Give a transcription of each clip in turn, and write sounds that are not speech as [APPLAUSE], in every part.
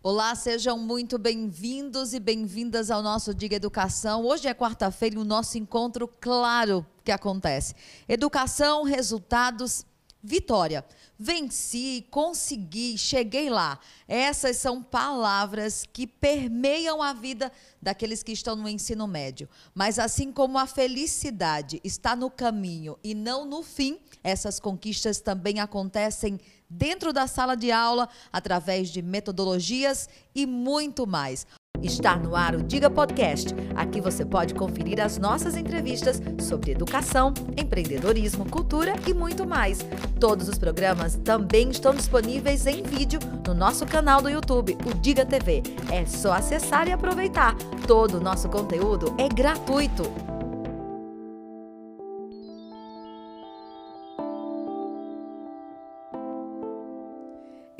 Olá, sejam muito bem-vindos e bem-vindas ao nosso Diga Educação. Hoje é quarta-feira e o nosso encontro, claro, que acontece. Educação, resultados, vitória. Venci, consegui, cheguei lá. Essas são palavras que permeiam a vida daqueles que estão no ensino médio. Mas assim como a felicidade está no caminho e não no fim, essas conquistas também acontecem dentro da sala de aula, através de metodologias e muito mais. Está no ar o Diga Podcast. Aqui você pode conferir as nossas entrevistas sobre educação, empreendedorismo, cultura e muito mais. Todos os programas também estão disponíveis em vídeo no nosso canal do YouTube, o Diga TV. É só acessar e aproveitar. Todo o nosso conteúdo é gratuito.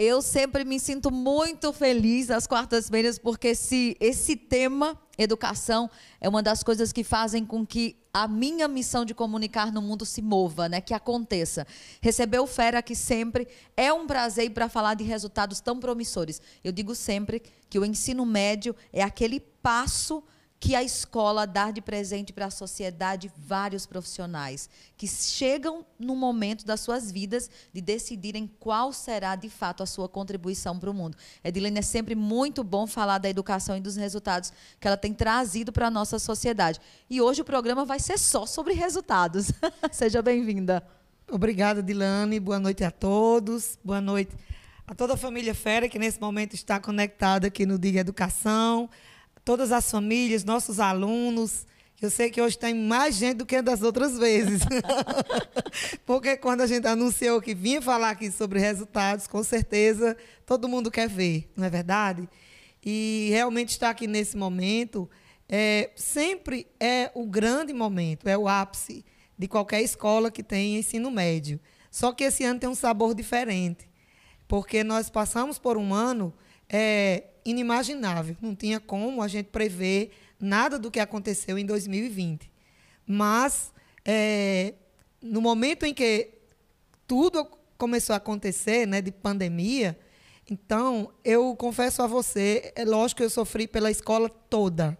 Eu sempre me sinto muito feliz às quartas-feiras, porque esse, esse tema, educação, é uma das coisas que fazem com que a minha missão de comunicar no mundo se mova, né? que aconteça. Receber o Fera aqui sempre é um prazer para falar de resultados tão promissores. Eu digo sempre que o ensino médio é aquele passo que a escola dá de presente para a sociedade vários profissionais que chegam no momento das suas vidas de decidirem qual será de fato a sua contribuição para o mundo. Edilene, é sempre muito bom falar da educação e dos resultados que ela tem trazido para a nossa sociedade. E hoje o programa vai ser só sobre resultados. [LAUGHS] Seja bem-vinda. Obrigada, Dilane. Boa noite a todos. Boa noite a toda a família Fera que nesse momento está conectada aqui no Diga Educação todas as famílias, nossos alunos. Eu sei que hoje tem mais gente do que das outras vezes. [LAUGHS] Porque quando a gente anunciou que vinha falar aqui sobre resultados, com certeza todo mundo quer ver, não é verdade? E realmente estar aqui nesse momento é, sempre é o grande momento, é o ápice de qualquer escola que tem ensino médio. Só que esse ano tem um sabor diferente, porque nós passamos por um ano é, inimaginável. Não tinha como a gente prever nada do que aconteceu em 2020. Mas, é, no momento em que tudo começou a acontecer, né, de pandemia, então, eu confesso a você, é lógico que eu sofri pela escola toda.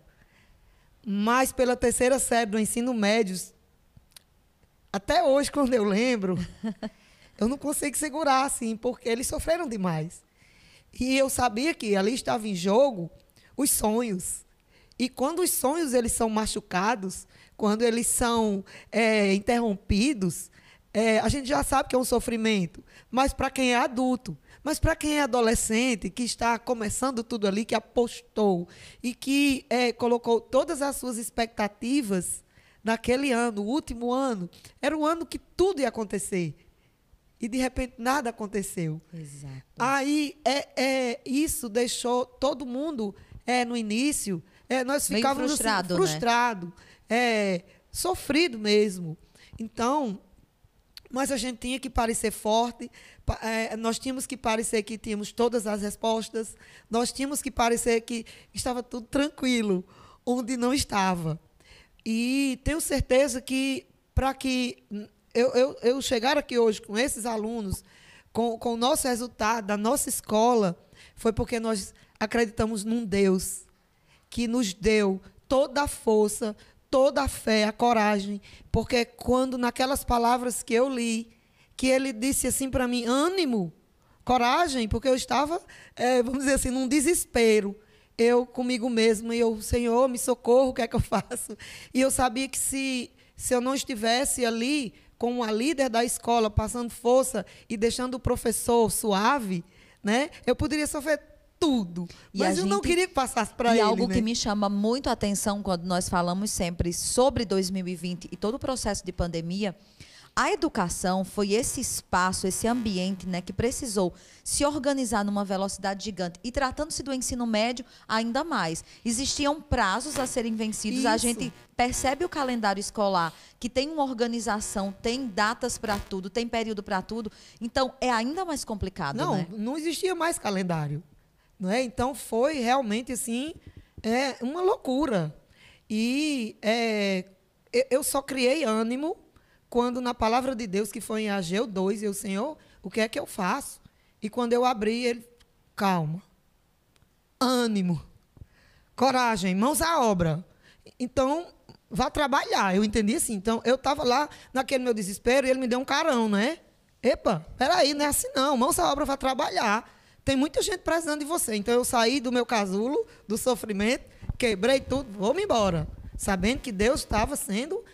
Mas pela terceira série do ensino médio, até hoje, [LAUGHS] quando eu lembro, eu não consigo segurar, assim, porque eles sofreram demais. E eu sabia que ali estava em jogo os sonhos. E quando os sonhos eles são machucados, quando eles são é, interrompidos, é, a gente já sabe que é um sofrimento. Mas para quem é adulto, mas para quem é adolescente, que está começando tudo ali, que apostou e que é, colocou todas as suas expectativas naquele ano, o último ano, era um ano que tudo ia acontecer e de repente nada aconteceu. Exato. Aí é, é isso deixou todo mundo é, no início é, nós Meio ficávamos frustrado, assim, frustrado, né? é, sofrido mesmo. Então, mas a gente tinha que parecer forte, é, nós tínhamos que parecer que tínhamos todas as respostas, nós tínhamos que parecer que estava tudo tranquilo, onde não estava. E tenho certeza que para que eu, eu, eu chegar aqui hoje com esses alunos, com, com o nosso resultado da nossa escola, foi porque nós acreditamos num Deus que nos deu toda a força, toda a fé, a coragem, porque quando naquelas palavras que eu li, que ele disse assim para mim, ânimo, coragem, porque eu estava, é, vamos dizer assim, num desespero. Eu comigo mesmo, e eu, Senhor, me socorro, o que é que eu [LAUGHS] faço? E eu sabia que se, se eu não estivesse ali, com a líder da escola passando força e deixando o professor suave, né? Eu poderia sofrer tudo. E mas eu gente, não queria que passasse para ele. E algo né? que me chama muito a atenção quando nós falamos sempre sobre 2020 e todo o processo de pandemia a educação foi esse espaço, esse ambiente né, que precisou se organizar numa velocidade gigante. E tratando-se do ensino médio, ainda mais. Existiam prazos a serem vencidos. Isso. A gente percebe o calendário escolar, que tem uma organização, tem datas para tudo, tem período para tudo. Então, é ainda mais complicado. Não, né? não existia mais calendário. Não é? Então, foi realmente assim, é uma loucura. E é, eu só criei ânimo quando na palavra de Deus, que foi em Ageu 2, eu, Senhor, o que é que eu faço? E quando eu abri, ele, calma. ânimo, coragem, mãos à obra. Então, vá trabalhar. Eu entendi assim. Então, eu estava lá naquele meu desespero e ele me deu um carão, né? Epa, peraí, não é assim não. Mãos à obra, vá trabalhar. Tem muita gente precisando de você. Então, eu saí do meu casulo, do sofrimento, quebrei tudo, vou-me embora. Sabendo que Deus estava sendo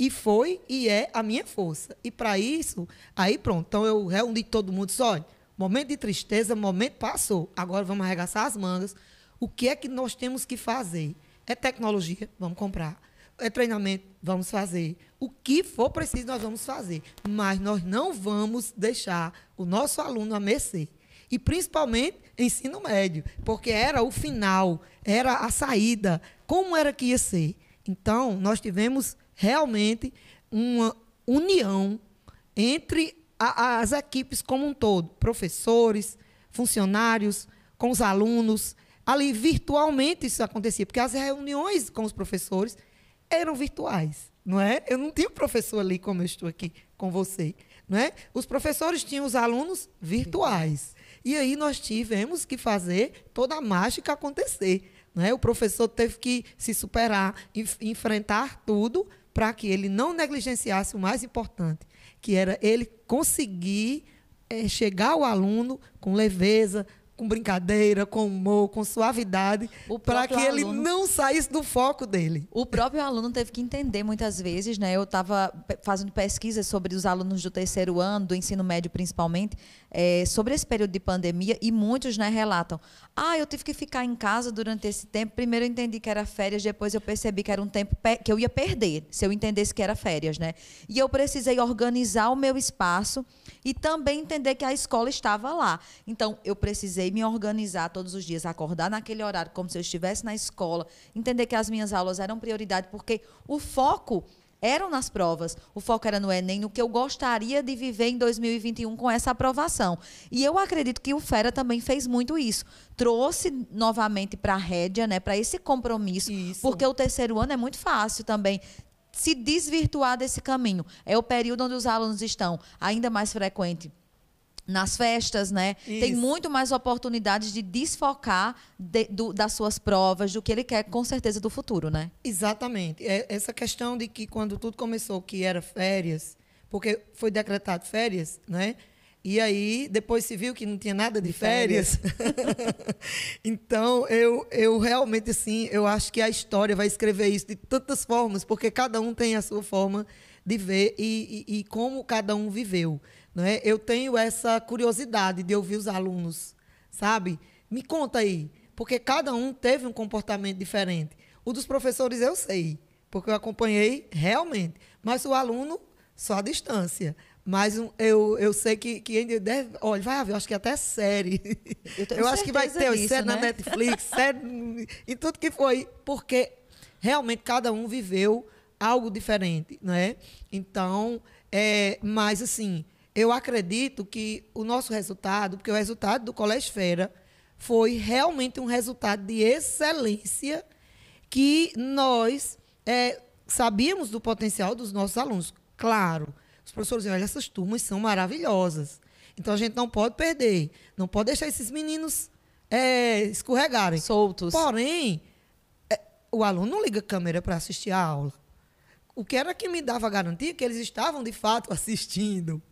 e foi e é a minha força. E para isso, aí pronto. Então, eu reuni todo mundo disse, olha, momento de tristeza, momento passou. Agora vamos arregaçar as mangas. O que é que nós temos que fazer? É tecnologia, vamos comprar é treinamento, vamos fazer. O que for preciso, nós vamos fazer. Mas nós não vamos deixar o nosso aluno a mercê. E principalmente ensino médio, porque era o final, era a saída. Como era que ia ser? Então, nós tivemos realmente uma união entre a, as equipes como um todo, professores, funcionários, com os alunos. Ali, virtualmente, isso acontecia, porque as reuniões com os professores eram virtuais, não é? Eu não tinha professor ali como eu estou aqui com você, não é? Os professores tinham os alunos virtuais. E aí nós tivemos que fazer toda a mágica acontecer, não é? O professor teve que se superar, enfrentar tudo para que ele não negligenciasse o mais importante, que era ele conseguir é, chegar ao aluno com leveza, com brincadeira, com humor, com suavidade, para que ele não saísse do foco dele. O próprio aluno teve que entender muitas vezes, né? Eu estava fazendo pesquisas sobre os alunos do terceiro ano, do ensino médio principalmente, é, sobre esse período de pandemia e muitos né, relatam: ah, eu tive que ficar em casa durante esse tempo. Primeiro eu entendi que era férias, depois eu percebi que era um tempo que eu ia perder se eu entendesse que era férias, né? E eu precisei organizar o meu espaço e também entender que a escola estava lá. Então eu precisei me organizar todos os dias, acordar naquele horário como se eu estivesse na escola, entender que as minhas aulas eram prioridade, porque o foco eram nas provas. O foco era no Enem, no que eu gostaria de viver em 2021 com essa aprovação. E eu acredito que o Fera também fez muito isso. Trouxe novamente para a rédea, né, para esse compromisso, isso. porque o terceiro ano é muito fácil também se desvirtuar desse caminho. É o período onde os alunos estão ainda mais frequente nas festas, né? Isso. Tem muito mais oportunidades de desfocar de, do, das suas provas, do que ele quer, com certeza, do futuro, né? Exatamente. É essa questão de que quando tudo começou, que era férias, porque foi decretado férias, né? E aí, depois se viu que não tinha nada de, de férias. férias. [LAUGHS] então, eu, eu realmente, assim, eu acho que a história vai escrever isso de tantas formas, porque cada um tem a sua forma de ver e, e, e como cada um viveu. Não é? Eu tenho essa curiosidade de ouvir os alunos, sabe? Me conta aí, porque cada um teve um comportamento diferente. O dos professores eu sei, porque eu acompanhei realmente, mas o aluno só à distância. Mas eu, eu sei que, que ainda deve. Olha, vai haver, eu acho que até série. Eu, eu acho que vai ter disso, série né? na Netflix, série em tudo que foi, porque realmente cada um viveu algo diferente, não é? Então, é, mas assim, eu acredito que o nosso resultado, porque o resultado do Colégio Fera foi realmente um resultado de excelência que nós é, sabíamos do potencial dos nossos alunos. Claro, os professores diziam, olha, essas turmas são maravilhosas. Então a gente não pode perder, não pode deixar esses meninos é, escorregarem. Soltos. Porém, é, o aluno não liga a câmera para assistir a aula. O que era que me dava garantia que eles estavam de fato [LAUGHS] assistindo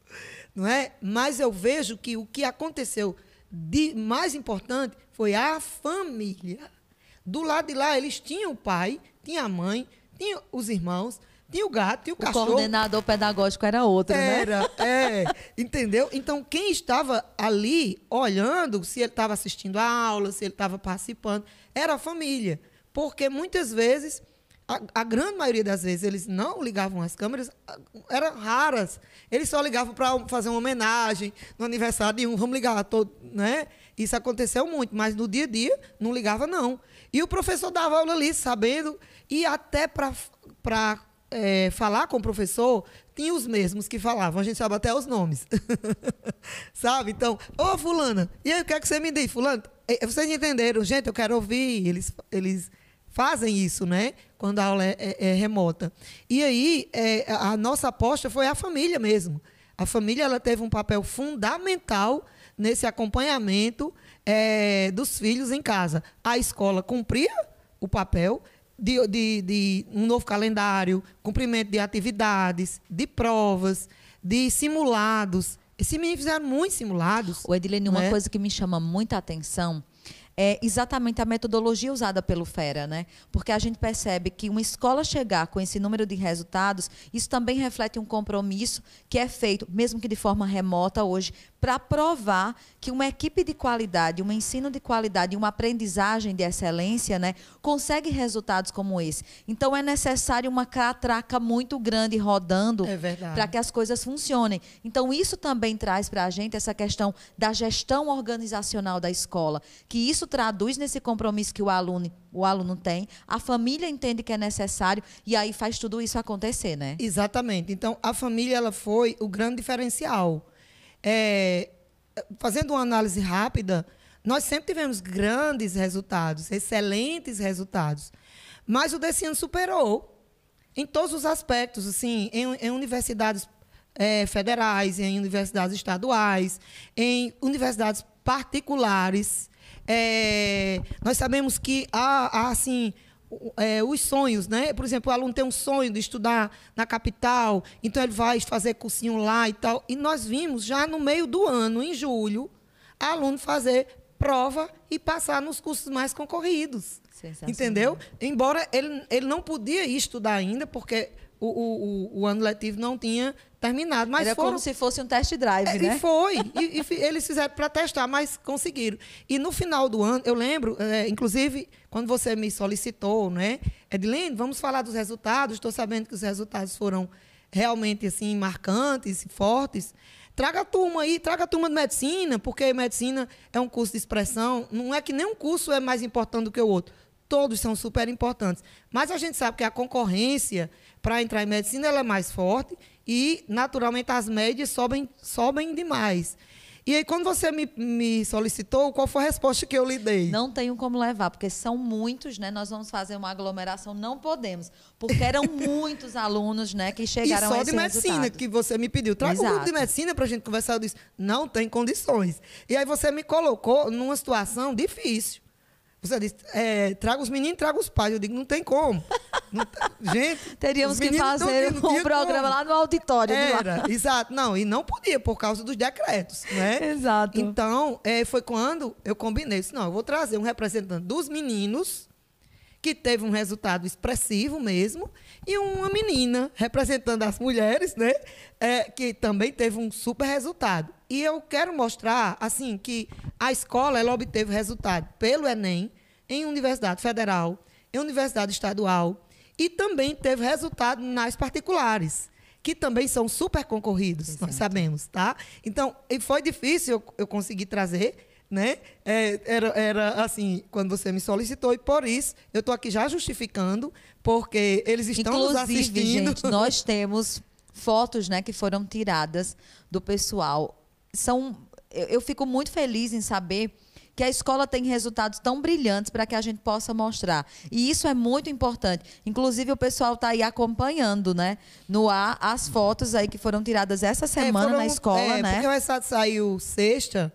não é? Mas eu vejo que o que aconteceu de mais importante foi a família. Do lado de lá eles tinham o pai, tinha a mãe, tinha os irmãos, tinha o gato, tinha o, o cachorro. O coordenador pedagógico era outro, era, né? Era, é. Entendeu? Então, quem estava ali olhando se ele estava assistindo a aula, se ele estava participando, era a família. Porque muitas vezes a, a, grande maioria das vezes eles não ligavam as câmeras, eram raras. Eles só ligavam para fazer uma homenagem no aniversário de um, vamos ligar todo, né? Isso aconteceu muito, mas no dia a dia não ligava não. E o professor dava aula ali, sabendo, e até para é, falar com o professor, tinha os mesmos que falavam, a gente sabe até os nomes. [LAUGHS] sabe? Então, ô fulana, e aí o que é que você me diz, fulano? Vocês entenderam, gente, eu quero ouvir. Eles, eles fazem isso, né? Quando a aula é, é, é remota. E aí, é, a nossa aposta foi a família mesmo. A família ela teve um papel fundamental nesse acompanhamento é, dos filhos em casa. A escola cumpria o papel de, de, de, um novo calendário, cumprimento de atividades, de provas, de simulados. Esses meninos fizeram muitos simulados. O Edilene, uma né? coisa que me chama muita atenção é exatamente a metodologia usada pelo FERA, né? Porque a gente percebe que uma escola chegar com esse número de resultados, isso também reflete um compromisso que é feito, mesmo que de forma remota hoje, para provar que uma equipe de qualidade, um ensino de qualidade, uma aprendizagem de excelência, né, consegue resultados como esse. Então é necessário uma catraca muito grande rodando é para que as coisas funcionem. Então isso também traz para a gente essa questão da gestão organizacional da escola, que isso traduz nesse compromisso que o aluno, o aluno tem, a família entende que é necessário e aí faz tudo isso acontecer, né? Exatamente. Então, a família ela foi o grande diferencial. É, fazendo uma análise rápida, nós sempre tivemos grandes resultados, excelentes resultados. Mas o desse ano superou em todos os aspectos, assim, em, em universidades é, federais, em universidades estaduais, em universidades particulares. É, nós sabemos que há, há assim, é, os sonhos, né? Por exemplo, o aluno tem um sonho de estudar na capital, então ele vai fazer cursinho lá e tal. E nós vimos já no meio do ano, em julho, aluno fazer prova e passar nos cursos mais concorridos. Entendeu? Embora ele, ele não podia ir estudar ainda, porque o, o, o, ano letivo não tinha terminado. Mas Era foram... como se fosse um test drive, é, né? E foi. [LAUGHS] e, e, eles fizeram para testar, mas conseguiram. E no final do ano, eu lembro, é, inclusive, quando você me solicitou, né? Edilene, vamos falar dos resultados. Estou sabendo que os resultados foram realmente assim marcantes, fortes. Traga a turma aí, traga a turma de medicina, porque medicina é um curso de expressão. Não é que nenhum curso é mais importante do que o outro. Todos são super importantes. Mas a gente sabe que a concorrência para entrar em medicina ela é mais forte e, naturalmente, as médias sobem, sobem demais. E aí, quando você me, me, solicitou, qual foi a resposta que eu lhe dei? Não tenho como levar, porque são muitos, né? Nós vamos fazer uma aglomeração, não podemos, porque eram [LAUGHS] muitos alunos, né, que chegaram e só a de medicina resultado. que você me pediu. Traga um grupo de medicina para a gente conversar. Eu disse, não tem condições. E aí você me colocou numa situação difícil. Você disse, é, traga os meninos, traga os pais. Eu digo, não tem como. Não, [LAUGHS] gente, teríamos que fazer um programa como. lá no auditório. Era, exato. Não, e não podia por causa dos decretos, né? Exato. Então, é, foi quando eu combinei. Disse, não, eu vou trazer um representante dos meninos que teve um resultado expressivo mesmo e uma menina representando as mulheres, né? É, que também teve um super resultado. E eu quero mostrar, assim, que a escola ela obteve resultado pelo Enem, em Universidade Federal, em Universidade Estadual, e também teve resultado nas particulares, que também são super concorridos, Exato. nós sabemos, tá? Então, foi difícil eu, eu conseguir trazer, né? É, era, era assim, quando você me solicitou, e por isso eu estou aqui já justificando, porque eles estão Inclusive, nos assistindo. Gente, nós temos fotos né, que foram tiradas do pessoal são eu, eu fico muito feliz em saber que a escola tem resultados tão brilhantes para que a gente possa mostrar. E isso é muito importante. Inclusive, o pessoal está aí acompanhando, né? No ar, as fotos aí que foram tiradas essa é, semana é, foram, na escola, é, né? Porque o saiu sexta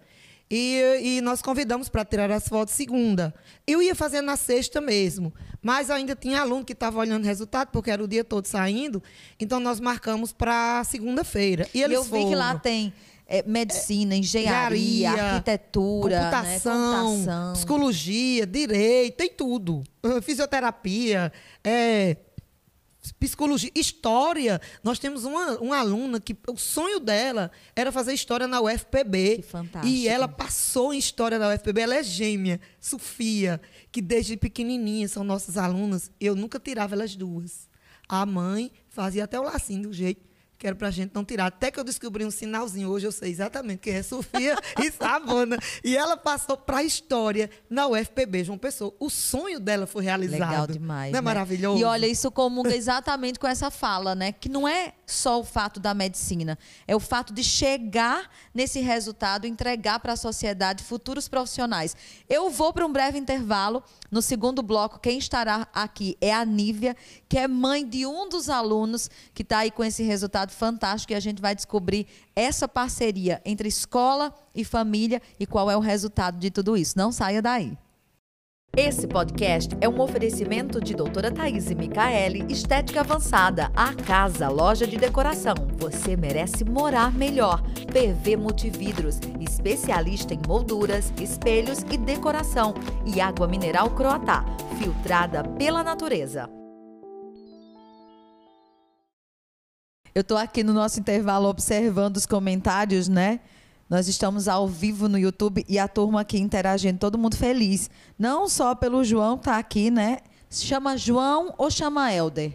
e, e nós convidamos para tirar as fotos segunda. Eu ia fazer na sexta mesmo, mas ainda tinha aluno que estava olhando o resultado, porque era o dia todo saindo. Então, nós marcamos para segunda-feira. E eles eu vi foram. que lá tem é, medicina, engenharia, engenharia arquitetura, computação, né? computação, psicologia, direito, tem tudo. [LAUGHS] Fisioterapia, é, psicologia, história. Nós temos uma, uma aluna que o sonho dela era fazer história na UFPB. Que fantástico. E ela passou em história na UFPB. Ela é gêmea, Sofia, que desde pequenininha são nossas alunas. Eu nunca tirava elas duas. A mãe fazia até o lacinho do jeito que era para a gente não tirar. Até que eu descobri um sinalzinho, hoje eu sei exatamente quem é Sofia [LAUGHS] e Savana. E ela passou para a história na UFPB, João Pessoa. O sonho dela foi realizado. Legal demais. Não é né? maravilhoso? E olha, isso comunga exatamente com essa fala, né? Que não é só o fato da medicina, é o fato de chegar nesse resultado, entregar para a sociedade futuros profissionais. Eu vou para um breve intervalo. No segundo bloco, quem estará aqui é a Nívia, que é mãe de um dos alunos que está aí com esse resultado fantástico e a gente vai descobrir essa parceria entre escola e família e qual é o resultado de tudo isso. Não saia daí. Esse podcast é um oferecimento de doutora Thaís e Micaele, Estética Avançada, a casa, loja de decoração. Você merece morar melhor. PV Multividros, especialista em molduras, espelhos e decoração. E água mineral Croatá, filtrada pela natureza. Eu estou aqui no nosso intervalo observando os comentários, né? Nós estamos ao vivo no YouTube e a turma aqui interagindo, todo mundo feliz. Não só pelo João tá aqui, né? Chama João ou chama Helder?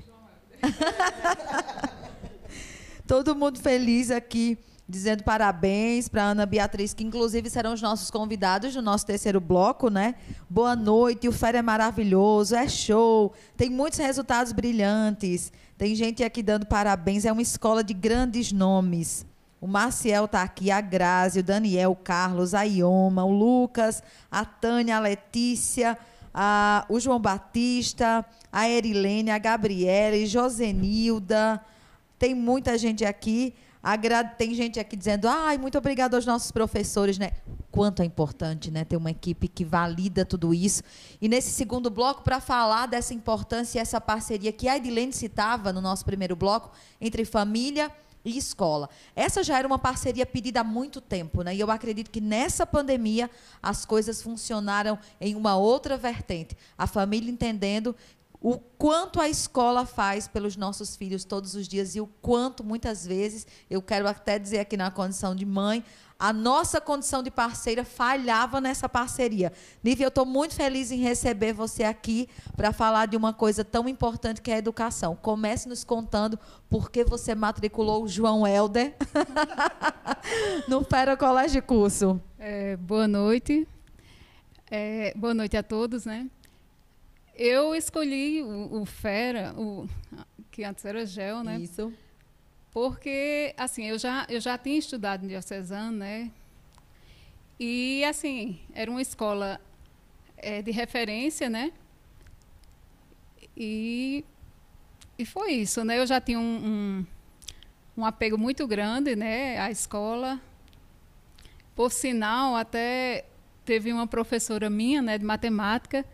[LAUGHS] todo mundo feliz aqui, dizendo parabéns para Ana Beatriz, que inclusive serão os nossos convidados do nosso terceiro bloco, né? Boa noite, o Fera é maravilhoso, é show, tem muitos resultados brilhantes. Tem gente aqui dando parabéns, é uma escola de grandes nomes. O Marcial está aqui, a Grazi, o Daniel, o Carlos, a Ioma, o Lucas, a Tânia, a Letícia, a, o João Batista, a Erilene, a Gabriele, Josenilda. Tem muita gente aqui. Tem gente aqui dizendo, ai, muito obrigado aos nossos professores, né? Quanto é importante, né? Ter uma equipe que valida tudo isso. E nesse segundo bloco, para falar dessa importância e essa parceria que a Edilene citava no nosso primeiro bloco, entre família e e escola. Essa já era uma parceria pedida há muito tempo, né? E eu acredito que nessa pandemia as coisas funcionaram em uma outra vertente. A família entendendo o quanto a escola faz pelos nossos filhos todos os dias e o quanto muitas vezes, eu quero até dizer aqui na condição de mãe, a nossa condição de parceira falhava nessa parceria. Nívia, eu estou muito feliz em receber você aqui para falar de uma coisa tão importante que é a educação. Comece nos contando por que você matriculou o João Helder [LAUGHS] no Fera Colégio de Curso. É, boa noite. É, boa noite a todos, né? Eu escolhi o, o Fera, o, que antes era Gel, né? Isso porque, assim, eu já, eu já tinha estudado em Diocesano, né? E, assim, era uma escola é, de referência, né? E, e foi isso, né? Eu já tinha um, um, um apego muito grande, né? À escola. Por sinal, até teve uma professora minha, né, de matemática,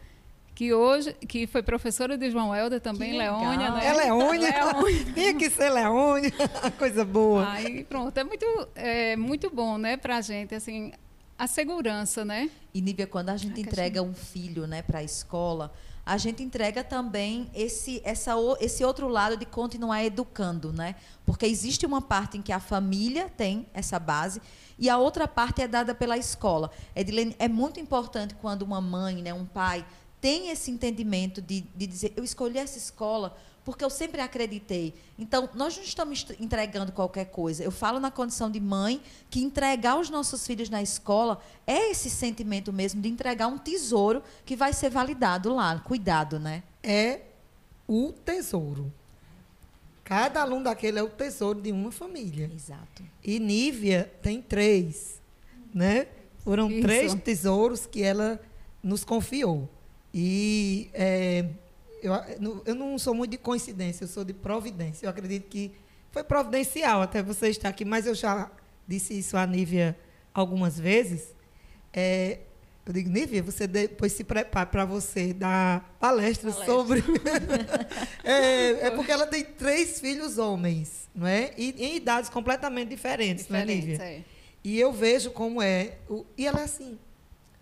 que hoje que foi professora de João Helder também, Leônia, né? É Leônia. [LAUGHS] Leônia. [LAUGHS] Tinha que ser Leônia, [LAUGHS] coisa boa. Aí pronto, é muito, é muito bom, né, pra gente, assim, a segurança, né? E Nívia, quando a gente entrega um filho, né, para a escola, a gente entrega também esse, essa, esse outro lado de continuar educando, né? Porque existe uma parte em que a família tem essa base e a outra parte é dada pela escola. Edilene, é muito importante quando uma mãe, né, um pai tem esse entendimento de, de dizer, eu escolhi essa escola porque eu sempre acreditei. Então, nós não estamos entregando qualquer coisa. Eu falo na condição de mãe que entregar os nossos filhos na escola é esse sentimento mesmo de entregar um tesouro que vai ser validado lá. Cuidado, né? É o tesouro. Cada aluno daquele é o tesouro de uma família. Exato. E Nívia tem três, né? Foram Isso. três tesouros que ela nos confiou. E é, eu, eu não sou muito de coincidência, eu sou de providência. Eu acredito que foi providencial até você estar aqui, mas eu já disse isso à Nívia algumas vezes. É, eu digo, Nívia, você depois se prepare para você dar palestra, palestra. sobre. [LAUGHS] é, é, porque ela tem três filhos homens, não é? E em idades completamente diferentes, não é, Nívia? É. E eu vejo como é. O, e ela é assim,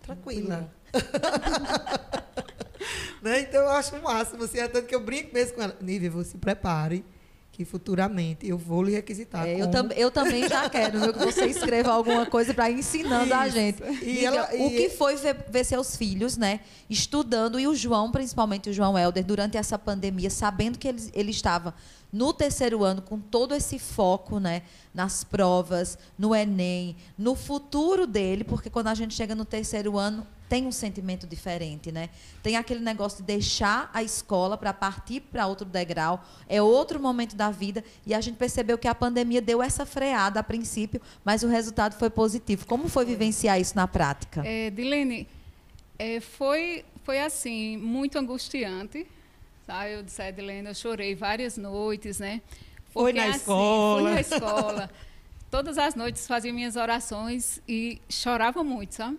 tranquila. [LAUGHS] né? Então eu acho máximo, assim, é tanto que eu brinco mesmo com ela. Nívia, você prepare que futuramente eu vou lhe requisitar. É, eu, tam, eu também já [LAUGHS] quero viu, que você escreva alguma coisa para ensinando Isso. a gente. E ela, o que foi ver, ver, seus filhos, né, estudando e o João, principalmente o João Helder, durante essa pandemia, sabendo que ele, ele estava no terceiro ano, com todo esse foco né, nas provas, no Enem, no futuro dele, porque quando a gente chega no terceiro ano, tem um sentimento diferente, né? Tem aquele negócio de deixar a escola para partir para outro degrau, é outro momento da vida, e a gente percebeu que a pandemia deu essa freada a princípio, mas o resultado foi positivo. Como foi vivenciar isso na prática? É, Dilene, é, foi, foi assim, muito angustiante, Tá? Eu disse a Edilene, eu chorei várias noites, né? Foi na assim, escola. Fui na escola. Todas as noites fazia minhas orações e chorava muito, sabe?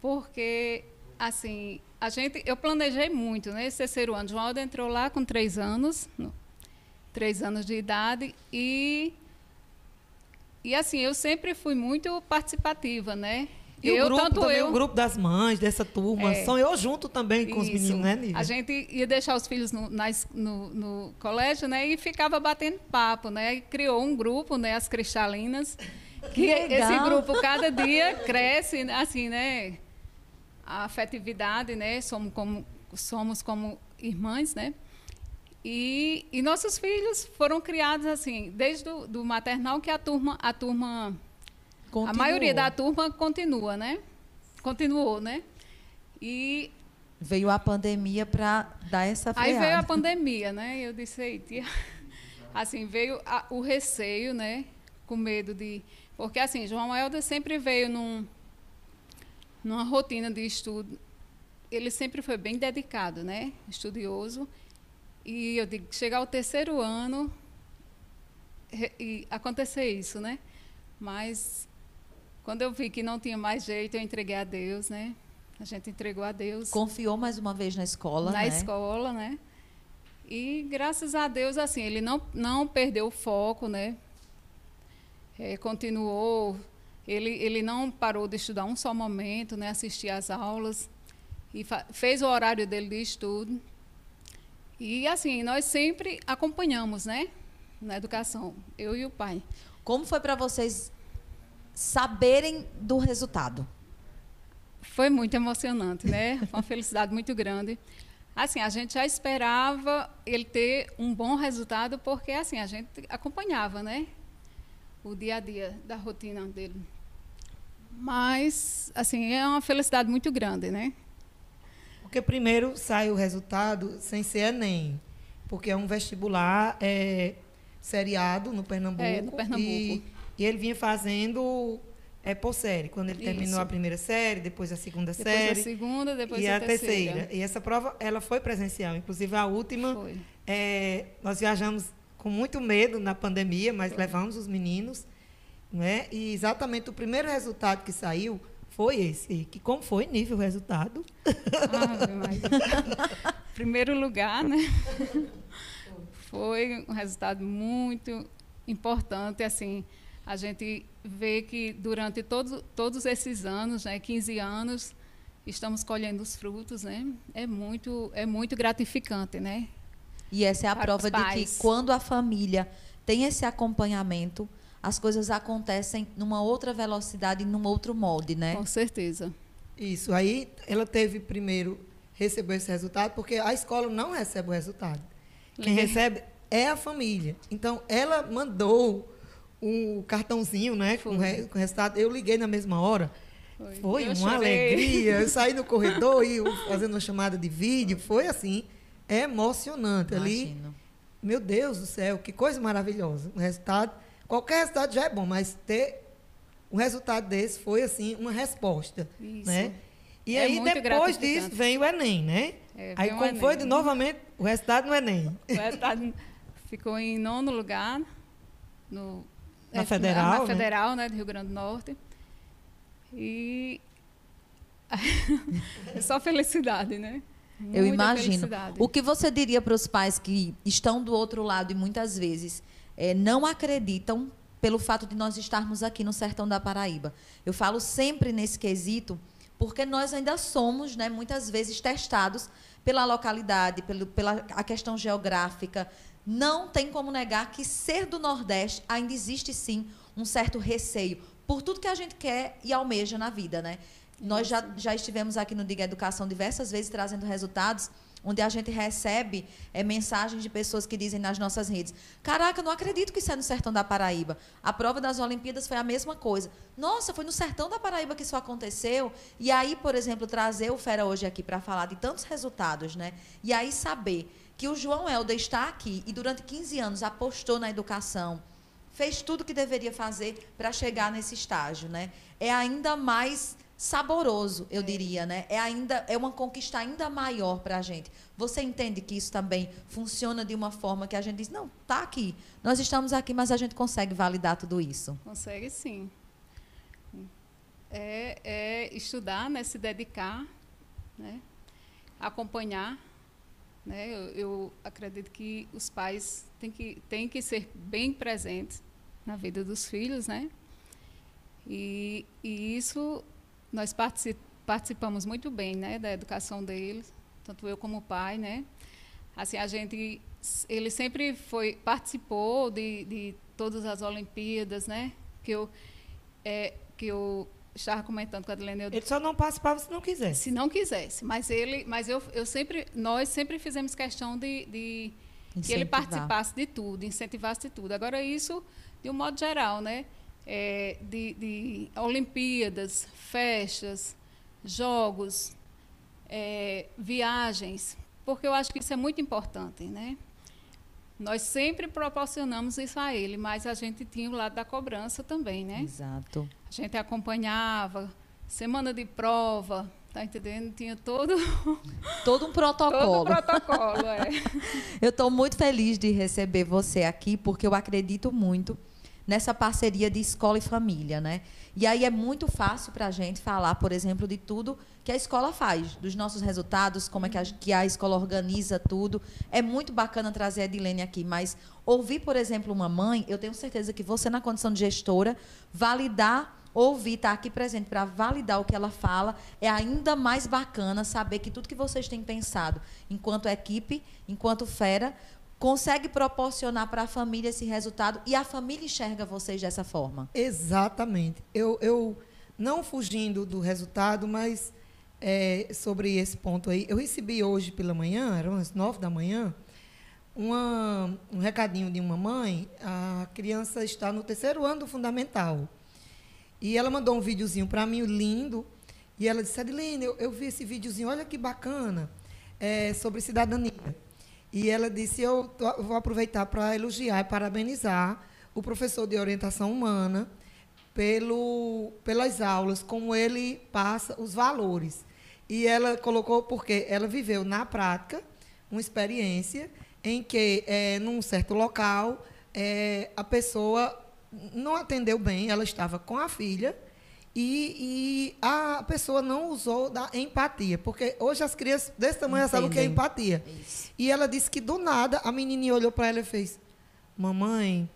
Porque, assim, a gente, eu planejei muito, né? Esse terceiro ano. João Aldo entrou lá com três anos, no, três anos de idade, e, e assim, eu sempre fui muito participativa, né? E eu, o grupo tanto também, eu, o grupo das mães dessa turma, É. sonhou junto também com os Isso. meninos, né, Nívia? A gente ia deixar os filhos no, na es- no, no colégio, né? E ficava batendo papo, né? E criou um grupo, né? As Cristalinas. Que legal. esse grupo cada dia cresce, assim, né? A afetividade, né? Somos como, somos como irmãs, né? E, e nossos filhos foram criados assim, desde o do maternal que a turma, a turma a Continuou. maioria da turma continua, né? Continuou, né? E Veio a pandemia para dar essa freada. Aí veio a pandemia, né? Eu disse, "Ei, tia", [LAUGHS] assim, veio a- o receio, né? Com medo de... Porque, assim, João Helder sempre veio num, numa rotina de estudo. Ele sempre foi bem dedicado, né? Estudioso. E eu digo, chegar ao terceiro ano e acontecer isso, né? Mas quando eu vi que não tinha mais jeito, eu entreguei a Deus, né? A gente entregou a Deus Confiou mais uma vez na escola, na né? escola, né? E graças a Deus, assim, ele não, não perdeu o foco, né? É, continuou, ele, ele não parou de estudar um só momento, né? Assistir às aulas e fez o horário dele de estudo. E assim, nós sempre acompanhamos, né? Na educação, eu e o pai. Como foi para vocês saberem do resultado? Foi muito emocionante, né? Foi uma felicidade muito grande. Assim, a gente já esperava ele ter um bom resultado, porque assim, a gente acompanhava, né? O dia a dia da rotina dele. Mas, assim, é uma felicidade muito grande, né? Porque primeiro sai o resultado sem ser Enem, porque é um vestibular é, seriado no Pernambuco, É, no Pernambuco. E, e ele vinha fazendo é, por série, quando ele terminou Isso. a primeira série, depois a segunda Depois série a segunda, depois e a, a terceira. E essa prova ela foi presencial, inclusive a última Foi. é, nós viajamos com muito medo na pandemia, mas levamos os meninos, né? E exatamente o primeiro resultado que saiu foi esse. Que como foi nível o resultado? Maria. [LAUGHS] Primeiro lugar, né? Foi um resultado muito importante, assim, a gente vê que durante todos, todos esses anos, né, 15 anos, estamos colhendo os frutos, né? É muito, é muito gratificante, né? E essa é a Para prova de que quando a família tem esse acompanhamento, as coisas acontecem numa outra velocidade, num outro molde, né? Com certeza. Isso. Aí ela teve primeiro recebeu esse resultado, porque a escola não recebe o resultado. Quem Uhum. recebe é a família. Então ela mandou um cartãozinho, né, com, re- com o resultado. Eu liguei na mesma hora. Foi. Foi Eu uma chorei. alegria. Eu saí no corredor e [LAUGHS] fazendo uma chamada de vídeo. Foi assim, emocionante. Ali, Imagino. meu Deus do céu, que coisa maravilhosa. O resultado, qualquer resultado já é bom, mas ter um resultado desse foi assim uma resposta, Isso. né? E É aí depois disso vem o Enem, né? É, aí o como Enem. foi de novamente o resultado no Enem? O resultado ficou em nono lugar no, Na é, Federal, na né? Federal, né, do Rio Grande do Norte. E é [LAUGHS] só felicidade, né? Eu Muita imagino. felicidade. O que você diria para os pais que estão do outro lado e muitas vezes eh, não acreditam pelo fato de nós estarmos aqui no sertão da Paraíba? Eu falo sempre nesse quesito porque nós ainda somos, né, muitas vezes testados pela localidade, pelo, pela a questão geográfica. Não tem como negar que ser do Nordeste ainda existe sim um certo receio por tudo que a gente quer e almeja na vida, né? Nós já, já estivemos aqui no Diga Educação diversas vezes trazendo resultados onde a gente recebe é, mensagens de pessoas que dizem nas nossas redes: Caraca, não acredito que isso é no sertão da Paraíba. A prova das Olimpíadas foi a mesma coisa. Nossa, foi no sertão da Paraíba que isso aconteceu. E aí, por exemplo, trazer o Fera hoje aqui para falar de tantos resultados, né? E aí saber que o João Helder está aqui e durante 15 anos apostou na educação, fez tudo o que deveria fazer para chegar nesse estágio, né? É ainda mais saboroso, eu diria, né? É ainda é uma conquista ainda maior para a gente. Você entende que isso também funciona de uma forma que a gente diz, não, tá aqui, nós estamos aqui, mas a gente consegue validar tudo isso? Consegue sim. É, é estudar, né? Se dedicar, né? Acompanhar, né? Eu, eu acredito que os pais têm que têm que ser bem presentes na vida dos filhos, né? E, e isso nós participamos muito bem, né, da educação deles, tanto eu como o pai, né? Assim, a gente, ele sempre foi, participou de, de todas as Olimpíadas, né? Que eu, é, que eu estava comentando com a Adilene. Eu, ele só não participava se não quisesse. Se não quisesse, mas ele, mas eu, eu sempre, nós sempre fizemos questão de, de que ele participasse de tudo, incentivasse de tudo. Agora isso, de um modo geral, né? É, de, de, Olimpíadas, festas, jogos, é, viagens, porque eu acho que isso é muito importante, né? Nós sempre proporcionamos isso a ele, mas a gente tinha o lado da cobrança também, né? Exato. A gente acompanhava, semana de prova, tá entendendo? Tinha todo [LAUGHS] todo um protocolo. Todo um protocolo, é. [LAUGHS] eu estou muito feliz de receber você aqui, porque eu acredito muito nessa parceria de escola e família, né? E aí é muito fácil para a gente falar, por exemplo, de tudo que a escola faz, dos nossos resultados, como é que a, que a escola organiza tudo. É muito bacana trazer a Edilene aqui, mas ouvir, por exemplo, uma mãe, eu tenho certeza que você, na condição de gestora, validar ouvir, estar tá aqui presente para validar o que ela fala, é ainda mais bacana saber que tudo que vocês têm pensado, enquanto equipe, enquanto fera, consegue proporcionar para a família esse resultado e a família enxerga vocês dessa forma. Exatamente. Eu, eu não fugindo do resultado, mas é, sobre esse ponto aí, eu recebi hoje pela manhã, eram as nove da manhã, uma, um recadinho de uma mãe. A criança está no terceiro ano do fundamental. E ela mandou um videozinho para mim, lindo. E ela disse, Adeline, eu, eu vi esse videozinho, olha que bacana, é, sobre cidadania. E ela disse: Eu vou aproveitar para elogiar e parabenizar o professor de orientação humana pelo, pelas aulas, como ele passa os valores. E ela colocou porque ela viveu na prática uma experiência em que, é, num certo local, é, a pessoa não atendeu bem, ela estava com a filha e, e, a pessoa não usou da empatia, porque hoje as crianças desse tamanho sabem o que é empatia. Isso. E ela disse que do nada a menininha olhou para ela e fez: Mamãe,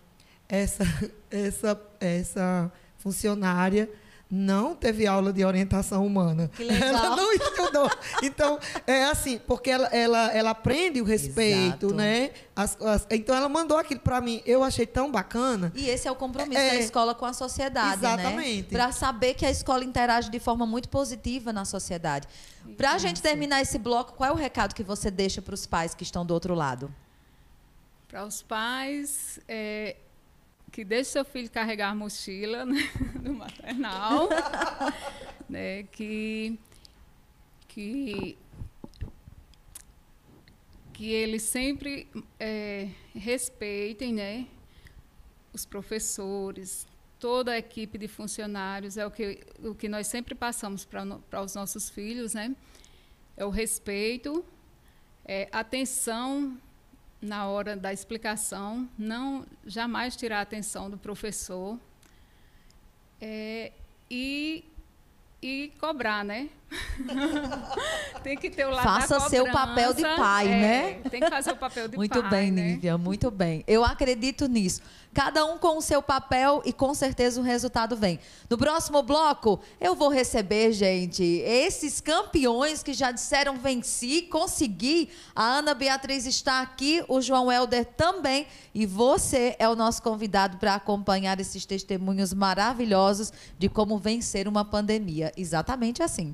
essa, [LAUGHS] essa, essa funcionária não teve aula de orientação humana. Que legal. Ela não estudou. Então, é assim, porque ela, ela, ela aprende o respeito, Exato. né? As, as, então, ela mandou aquilo para mim. Eu achei tão bacana. E esse é o compromisso é, da escola com a sociedade, né? exatamente. né? Para saber que a escola interage de forma muito positiva na sociedade. Para a gente terminar esse bloco, qual é o recado que você deixa para os pais que estão do outro lado? Para os pais, é, que deixe seu filho carregar a mochila né, [LAUGHS] do maternal, [LAUGHS] né, que, que, que eles sempre é, respeitem né, os professores, toda a equipe de funcionários, é o que, o que nós sempre passamos para os nossos filhos, né? É o respeito, é, atenção na hora da explicação, não jamais tirar a atenção do professor é, e, e cobrar, né? [LAUGHS] tem que ter o lado Faça da seu papel de pai, é, né? Tem que fazer o papel de muito pai. Muito bem, né? Nívia, muito bem. Eu acredito nisso. Cada um com o seu papel e com certeza o resultado vem. No próximo bloco, eu vou receber, gente, esses campeões que já disseram venci, consegui. A Ana Beatriz está aqui, o João Helder também. E você é o nosso convidado para acompanhar esses testemunhos maravilhosos de como vencer uma pandemia. Exatamente assim.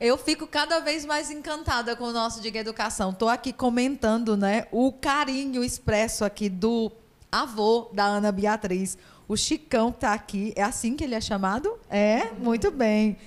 Eu fico cada vez mais encantada com o nosso Diga Educação. Estou aqui comentando né, o carinho expresso aqui do avô da Ana Beatriz. O Chicão está aqui. É assim que ele é chamado? É? Muito bem.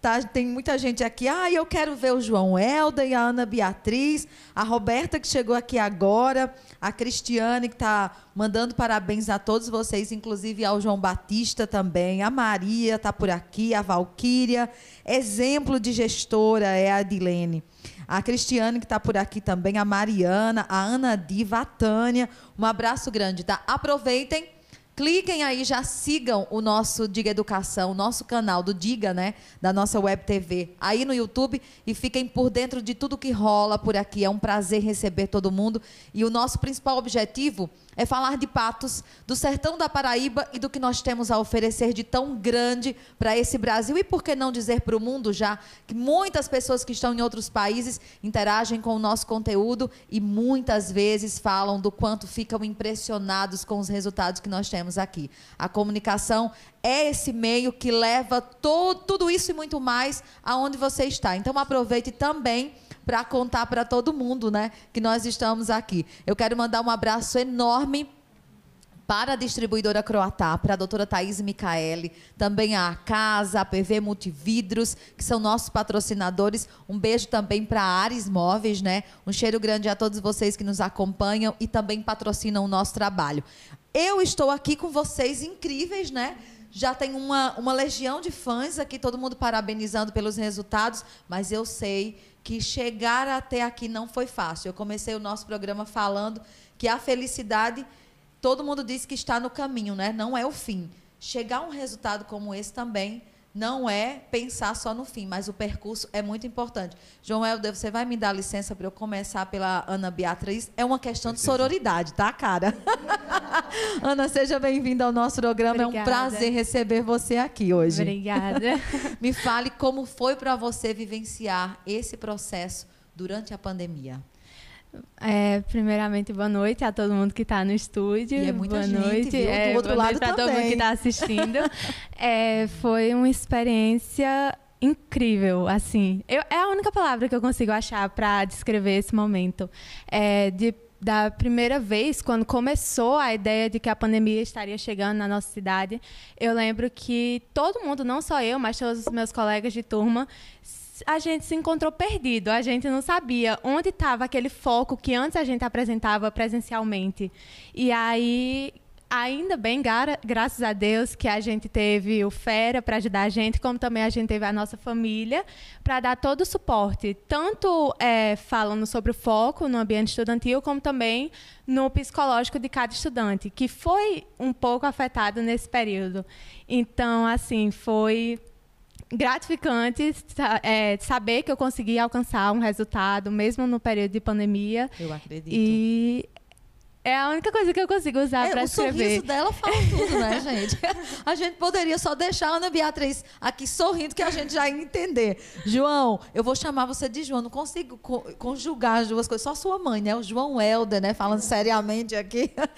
Tá, tem muita gente aqui. Ah, eu quero ver o João Helder e a Ana Beatriz, a Roberta que chegou aqui agora, a Cristiane que está mandando parabéns a todos vocês, inclusive ao João Batista também, a Maria está por aqui, a Valquíria, exemplo de gestora é a Adilene. A Cristiane que está por aqui também, a Mariana, a Ana Diva, a Tânia. Um abraço grande, tá? Aproveitem Cliquem aí, já sigam o nosso Diga Educação, o nosso canal do Diga, né? Da nossa web TV, aí no YouTube e fiquem por dentro de tudo que rola por aqui. É um prazer receber todo mundo. E o nosso principal objetivo é falar de Patos, do sertão da Paraíba e do que nós temos a oferecer de tão grande para esse Brasil e por que não dizer para o mundo já que muitas pessoas que estão em outros países interagem com o nosso conteúdo e muitas vezes falam do quanto ficam impressionados com os resultados que nós temos aqui. A comunicação é esse meio que leva todo, tudo isso e muito mais aonde você está. Então aproveite também para contar para todo mundo, né, que nós estamos aqui. Eu quero mandar um abraço enorme para a distribuidora Croatá, para a doutora Thaís Micaele, também a Casa, a PV Multividros, que são nossos patrocinadores. Um beijo também para a Ares Móveis, né? Um cheiro grande a todos vocês que nos acompanham e também patrocinam o nosso trabalho. Eu estou aqui com vocês incríveis, né? já tem uma, uma legião de fãs aqui, todo mundo parabenizando pelos resultados, mas eu sei que chegar até aqui não foi fácil. Eu comecei o nosso programa falando que a felicidade, todo mundo diz que está no caminho, né? Não é o fim. Chegar a um resultado como esse também não é pensar só no fim, mas o percurso é muito importante. João Helder, você vai me dar licença para eu começar pela Ana Beatriz? É uma questão de sororidade, tá, cara? [LAUGHS] Ana, seja bem-vinda ao nosso programa. Obrigada. É um prazer receber você aqui hoje. Obrigada. [LAUGHS] me fale como foi para você vivenciar esse processo durante a pandemia. É, primeiramente, boa noite a todo mundo que está no estúdio. E é muita boa gente, noite. Viu? É, Do outro boa lado para todo mundo que está assistindo. [LAUGHS] é, foi uma experiência incrível, assim. Eu, é a única palavra que eu consigo achar para descrever esse momento. É, de, da primeira vez, quando começou a ideia de que a pandemia estaria chegando na nossa cidade, eu lembro que todo mundo, não só eu, mas todos os meus colegas de turma, a gente se encontrou perdido. A gente não sabia onde estava aquele foco que antes a gente apresentava presencialmente. E aí, ainda bem, gra graças a Deus, que a gente teve o Fera para ajudar a gente, como também a gente teve a nossa família para dar todo o suporte, tanto é, falando sobre o foco no ambiente estudantil, como também no psicológico de cada estudante, que foi um pouco afetado nesse período. Então, assim, foi gratificante é, saber que eu consegui alcançar um resultado, mesmo no período de pandemia. Eu acredito. E é a única coisa que eu consigo usar é, para escrever. O sorriso dela fala tudo, né, [LAUGHS] gente? A gente poderia só deixar a Ana Beatriz aqui sorrindo, que a gente já ia entender. João, eu vou chamar você de João, não consigo conjugar as duas coisas. Só sua mãe, né? O João Helder, né? Falando seriamente aqui. [LAUGHS]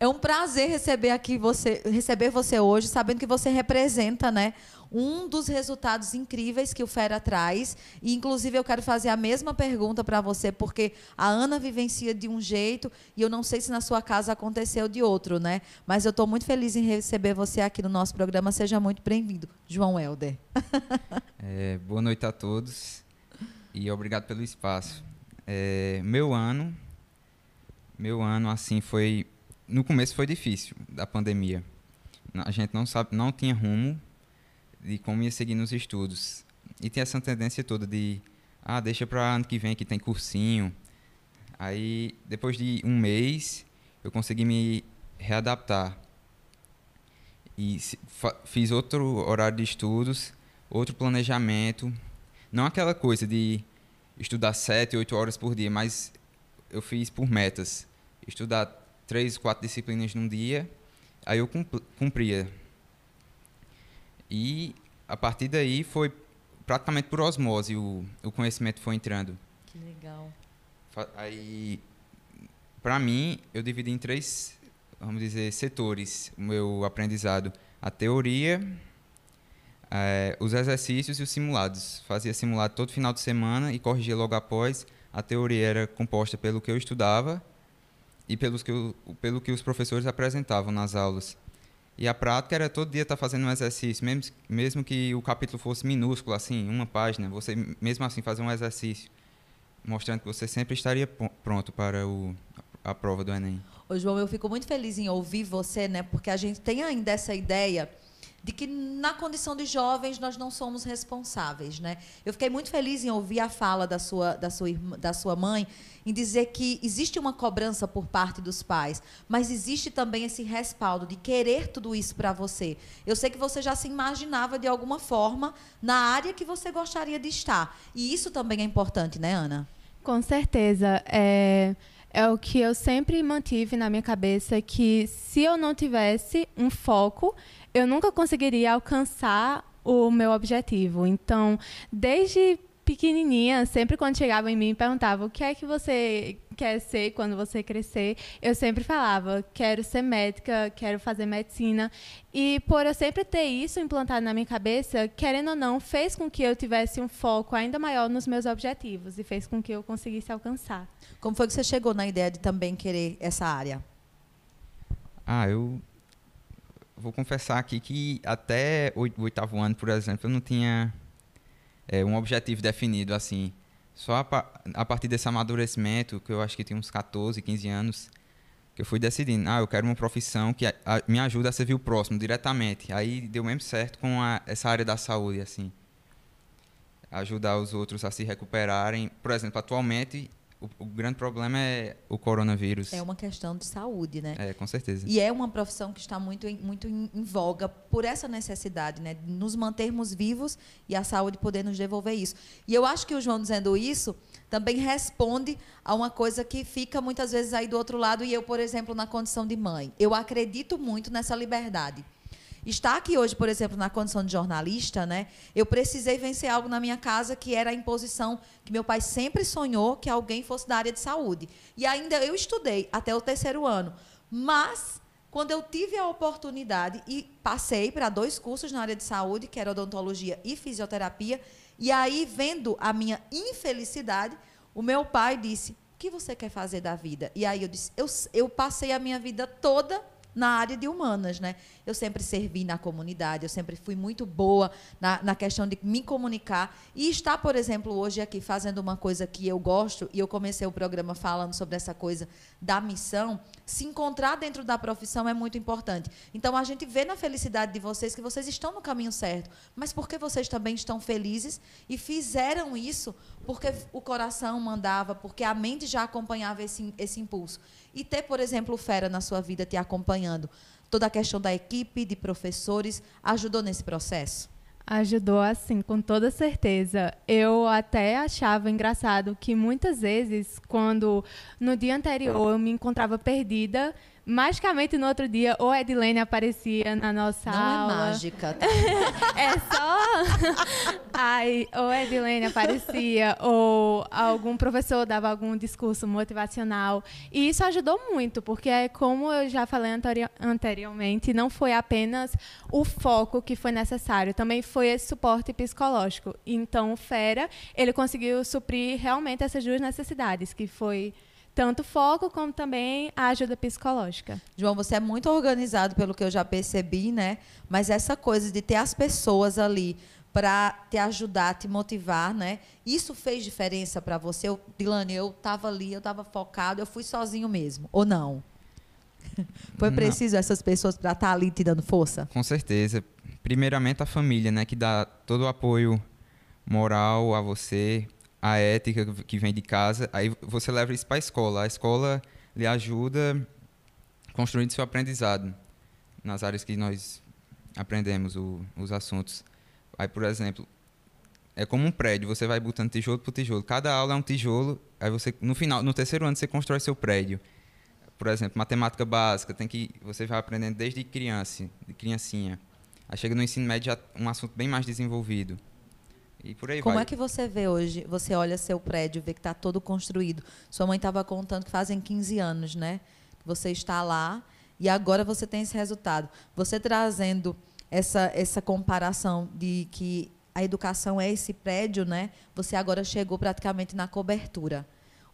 É um prazer receber aqui você, receber você hoje, sabendo que você representa, né? Um dos resultados incríveis que o Fera traz. E, inclusive, eu quero fazer a mesma pergunta para você, porque a Ana vivencia de um jeito e eu não sei se na sua casa aconteceu de outro, né? Mas eu estou muito feliz em receber você aqui no nosso programa. Seja muito bem-vindo, João Helder. [LAUGHS] É, boa noite a todos e obrigado pelo espaço. É, meu ano, meu ano assim foi, no começo foi difícil da pandemia. A gente não sabe, não tinha rumo de como ia seguir nos estudos. E tem essa tendência toda de, ah, deixa para ano que vem que tem cursinho. Aí, depois de um mês, eu consegui me readaptar. E fiz outro horário de estudos, outro planejamento. Não aquela coisa de estudar sete, oito horas por dia, mas eu fiz por metas. Estudar três, quatro disciplinas num dia, aí eu cumpria e a partir daí foi praticamente por osmose o, o conhecimento foi entrando. Que legal. Aí, para mim, eu dividi em três, vamos dizer, setores o meu aprendizado: a teoria, é, os exercícios e os simulados. Fazia simulado todo final de semana e corrigia logo após. A teoria era composta pelo que eu estudava e pelos que eu, pelo que os professores apresentavam nas aulas. E a prática era todo dia estar tá fazendo um exercício, mesmo, mesmo que o capítulo fosse minúsculo, assim, uma página, você mesmo assim fazer um exercício, mostrando que você sempre estaria pronto para o, a prova do Enem. Ô, João, eu fico muito feliz em ouvir você, né? Porque a gente tem ainda essa ideia de que na condição de jovens nós não somos responsáveis, né? Eu fiquei muito feliz em ouvir a fala da sua, da sua, irmã, da sua mãe em dizer que existe uma cobrança por parte dos pais, mas existe também esse respaldo de querer tudo isso para você. Eu sei que você já se imaginava de alguma forma na área que você gostaria de estar, e isso também é importante, né, Ana? Com certeza. É é o que eu sempre mantive na minha cabeça que se eu não tivesse um foco, eu nunca conseguiria alcançar o meu objetivo. Então, desde pequenininha, sempre quando chegava em mim e perguntava o que é que você quer ser quando você crescer, eu sempre falava, quero ser médica, quero fazer medicina. E por eu sempre ter isso implantado na minha cabeça, querendo ou não, fez com que eu tivesse um foco ainda maior nos meus objetivos e fez com que eu conseguisse alcançar. Como foi que você chegou na ideia de também querer essa área? Ah, eu vou confessar aqui que até o oitavo ano, por exemplo, eu não tinha é, um objetivo definido assim. Só a, a, partir desse amadurecimento, que eu acho que tinha uns 14, 15 anos, que eu fui decidindo, ah, eu quero uma profissão que a, a, me ajude a servir o próximo diretamente. Aí deu mesmo certo com essa área da saúde, assim. Ajudar os outros a se recuperarem. Por exemplo, atualmente o, o, grande problema é o coronavírus. É uma questão de saúde, né? É, com certeza. E é uma profissão que está muito, muito em, em, voga por essa necessidade, né? De nos mantermos vivos e a saúde poder nos devolver isso. E eu acho que o João dizendo isso também responde a uma coisa que fica muitas vezes aí do outro lado e eu, por exemplo, na condição de mãe. Eu acredito muito nessa liberdade estar aqui hoje, por exemplo, na condição de jornalista, né, eu precisei vencer algo na minha casa que era a imposição que meu pai sempre sonhou que alguém fosse da área de saúde. E ainda eu estudei até o terceiro ano. Mas, quando eu tive a oportunidade e passei para dois cursos na área de saúde, que era odontologia e fisioterapia, e aí, vendo a minha infelicidade, o meu pai disse: O que você quer fazer da vida? E aí eu disse: Eu, eu passei a minha vida toda na área de humanas, né? Eu sempre servi na comunidade, eu sempre fui muito boa na, na questão de me comunicar e estar, por exemplo, hoje aqui fazendo uma coisa que eu gosto e eu comecei o programa falando sobre essa coisa da missão, se encontrar dentro da profissão é muito importante. Então a gente vê na felicidade de vocês que vocês estão no caminho certo, mas porque vocês também estão felizes e fizeram isso porque o coração mandava, porque a mente já acompanhava esse, esse impulso. E ter, por exemplo, o Fera na sua vida te acompanhando, toda a questão da equipe, de professores, ajudou nesse processo? Ajudou, assim, com toda certeza. Eu até achava engraçado que muitas vezes, quando no dia anterior eu me encontrava perdida, magicamente no outro dia, ou Edilene aparecia na nossa Não aula. Não é mágica. Tá? [LAUGHS] é só. Aí, ou Edilene aparecia, ou algum professor dava algum discurso motivacional. E isso ajudou muito, porque, como eu já falei anteriormente, não foi apenas o foco que foi necessário, também foi esse suporte psicológico. Então, o Fera, ele conseguiu suprir realmente essas duas necessidades, que foi tanto foco como também a ajuda psicológica. João, você é muito organizado pelo que eu já percebi, né? Mas essa coisa de ter as pessoas ali para te ajudar, te motivar, né? Isso fez diferença para você? Eu, Dilane, eu estava ali, eu estava focado, eu fui sozinho mesmo, ou não? [LAUGHS] Foi preciso não. essas pessoas para estar tá ali te dando força? Com certeza. Primeiramente a família, né, que dá todo o apoio moral a você, a ética que vem de casa, aí você leva isso para a escola. A escola lhe ajuda construindo seu aprendizado nas áreas que nós aprendemos o, os assuntos. Aí, por exemplo, é como um prédio, você vai botando tijolo por tijolo. Cada aula é um tijolo, aí você no final, no terceiro ano você constrói seu prédio. Por exemplo, matemática básica, tem que você vai aprendendo desde criança, de criancinha. Aí chega no ensino médio já um assunto bem mais desenvolvido. E por aí Como vai. é que você vê hoje? Você olha seu prédio, vê que está todo construído. Sua mãe estava contando que fazem 15 anos, né? Você está lá e agora você tem esse resultado. Você trazendo essa, essa comparação de que a educação é esse prédio, né? Você agora chegou praticamente na cobertura.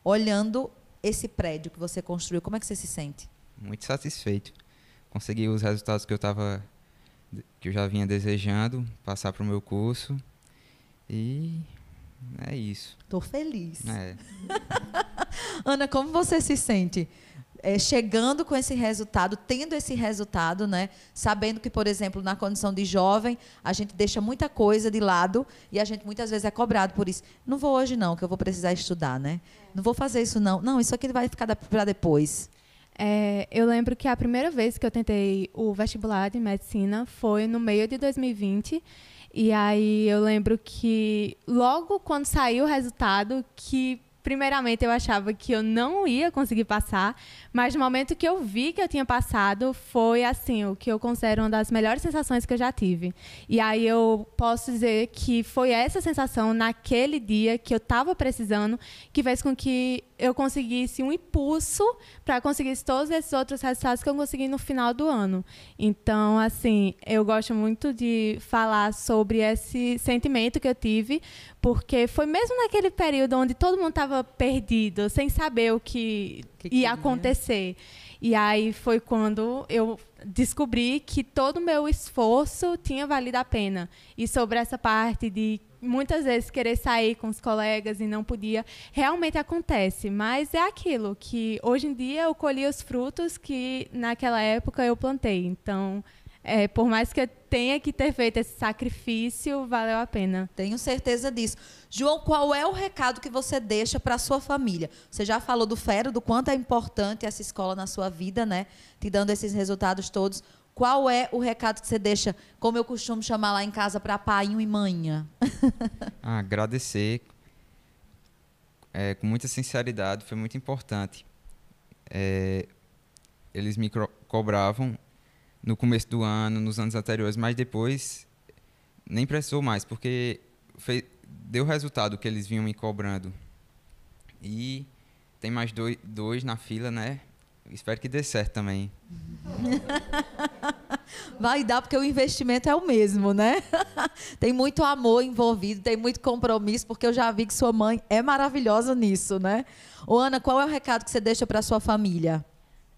Olhando esse prédio que você construiu, como é que você se sente? Muito satisfeito. Consegui os resultados que eu tava que eu já vinha desejando, passar para o meu curso. E é isso. Tô feliz. É. [LAUGHS] Ana, como você se sente? É, chegando com esse resultado, tendo esse resultado, né? Sabendo que, por exemplo, na condição de jovem, a gente deixa muita coisa de lado e a gente muitas vezes é cobrado por isso. Não vou hoje não, que eu vou precisar estudar, né? Não vou fazer isso não. Não, isso aqui vai ficar para depois. É, eu lembro que a primeira vez que eu tentei o vestibular de medicina foi no meio de 2020. E aí eu lembro que logo quando saiu o resultado, que primeiramente eu achava que eu não ia conseguir passar, mas no momento que eu vi que eu tinha passado, foi assim, o que eu considero uma das melhores sensações que eu já tive. E aí eu posso dizer que foi essa sensação naquele dia que eu estava precisando que fez com que eu conseguisse um impulso para conseguir todos esses outros resultados que eu consegui no final do ano. Então, assim, eu gosto muito de falar sobre esse sentimento que eu tive, porque foi mesmo naquele período onde todo mundo estava perdido, sem saber o que, que ia acontecer. E aí foi quando eu descobri que todo o meu esforço tinha valido a pena. E sobre essa parte de muitas vezes querer sair com os colegas e não podia, realmente acontece, mas é aquilo que hoje em dia eu colhi os frutos que naquela época eu plantei. Então, é, por mais que eu tenha que ter feito esse sacrifício, valeu a pena. Tenho certeza disso. João, qual é o recado que você deixa para a sua família? Você já falou do Fero, do quanto é importante essa escola na sua vida, né? Te dando esses resultados todos. Qual é o recado que você deixa, como eu costumo chamar lá em casa, para pai e manhã? ah, agradecer é, com muita sinceridade, foi muito importante. É, eles me cobravam no começo do ano, nos anos anteriores, mas depois nem precisou mais, porque fez, deu resultado que eles vinham me cobrando. E tem mais dois, dois na fila, né? Espero que dê certo também. [LAUGHS] Vai dar, porque o investimento é o mesmo, né? [LAUGHS] tem muito amor envolvido, tem muito compromisso, porque eu já vi que sua mãe é maravilhosa nisso, né? Ô, Ana, qual é o recado que você deixa para sua família?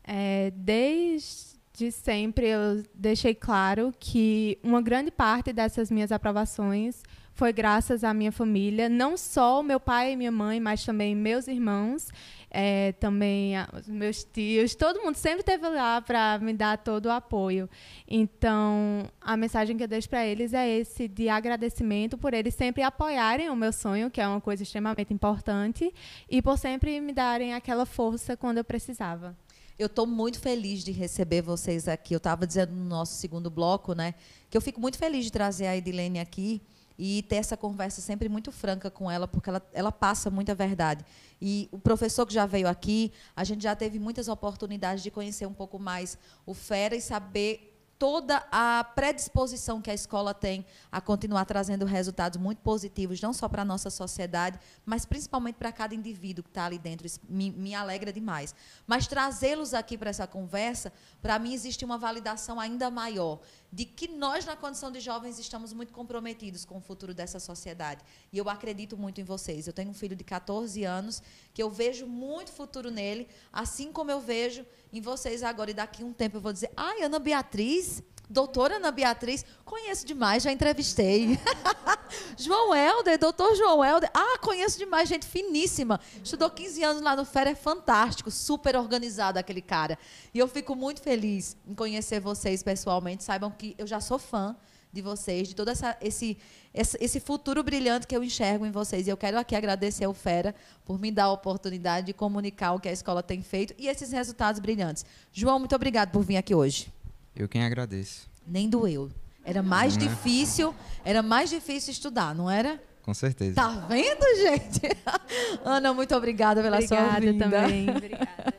É, desde sempre eu deixei claro que uma grande parte dessas minhas aprovações foi graças à minha família, não só meu pai e minha mãe, mas também meus irmãos é, também meus tios, todo mundo sempre esteve lá para me dar todo o apoio. Então, a mensagem que eu deixo para eles é esse de agradecimento por eles sempre apoiarem o meu sonho, que é uma coisa extremamente importante, e por sempre me darem aquela força quando eu precisava. Eu estou muito feliz de receber vocês aqui. Eu estava dizendo no nosso segundo bloco, né, que eu fico muito feliz de trazer a Edilene aqui e ter essa conversa sempre muito franca com ela, porque ela, ela passa muita verdade. E o professor que já veio aqui, a gente já teve muitas oportunidades de conhecer um pouco mais o Fera e saber toda a predisposição que a escola tem a continuar trazendo resultados muito positivos, não só para a nossa sociedade, mas principalmente para cada indivíduo que está ali dentro. Isso me, me alegra demais. Mas trazê-los aqui para essa conversa, para mim existe uma validação ainda maior de que nós, na condição de jovens, estamos muito comprometidos com o futuro dessa sociedade. E eu acredito muito em vocês. Eu tenho um filho de 14 anos que eu vejo muito futuro nele, assim como eu vejo em vocês agora. E daqui a um tempo eu vou dizer: ai, Ana Beatriz. Doutora Ana Beatriz, conheço demais, já entrevistei. [LAUGHS] João Helder, doutor João Helder. Ah, conheço demais, gente finíssima. Estudou 15 anos lá no FER, é fantástico, super organizado aquele cara. E eu fico muito feliz em conhecer vocês pessoalmente. Saibam que eu já sou fã de vocês, de todo essa, esse, esse futuro brilhante que eu enxergo em vocês. E eu quero aqui agradecer ao Fera por me dar a oportunidade de comunicar o que a escola tem feito e esses resultados brilhantes. João, muito obrigado por vir aqui hoje. Eu quem agradeço. Nem doeu. Era mais não, difícil, era mais difícil estudar, não era? Com certeza. Tá vendo, gente? [LAUGHS] Ana, muito obrigada pela obrigada sua vinda. também. [LAUGHS] Obrigada.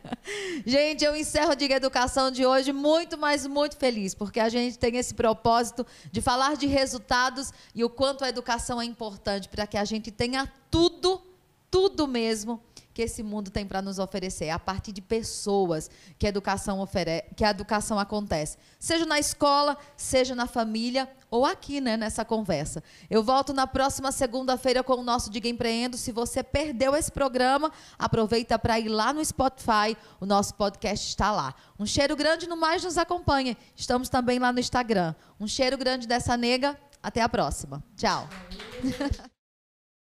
gente, eu encerro o Diga Educação de hoje muito, mas muito feliz, porque a gente tem esse propósito de falar de resultados e o quanto a educação é importante para que a gente tenha tudo, tudo mesmo que esse mundo tem para nos oferecer. É a partir de pessoas que a educação ofere que a educação acontece. Seja na escola, seja na família ou aqui, né, nessa conversa. Eu volto na próxima segunda-feira com o nosso Diga Empreendo. Se você perdeu esse programa, aproveita para ir lá no Spotify. O nosso podcast está lá. Um cheiro grande no mais nos acompanha. Estamos também lá no Instagram. Um cheiro grande dessa nega. Até a próxima. Tchau. [LAUGHS]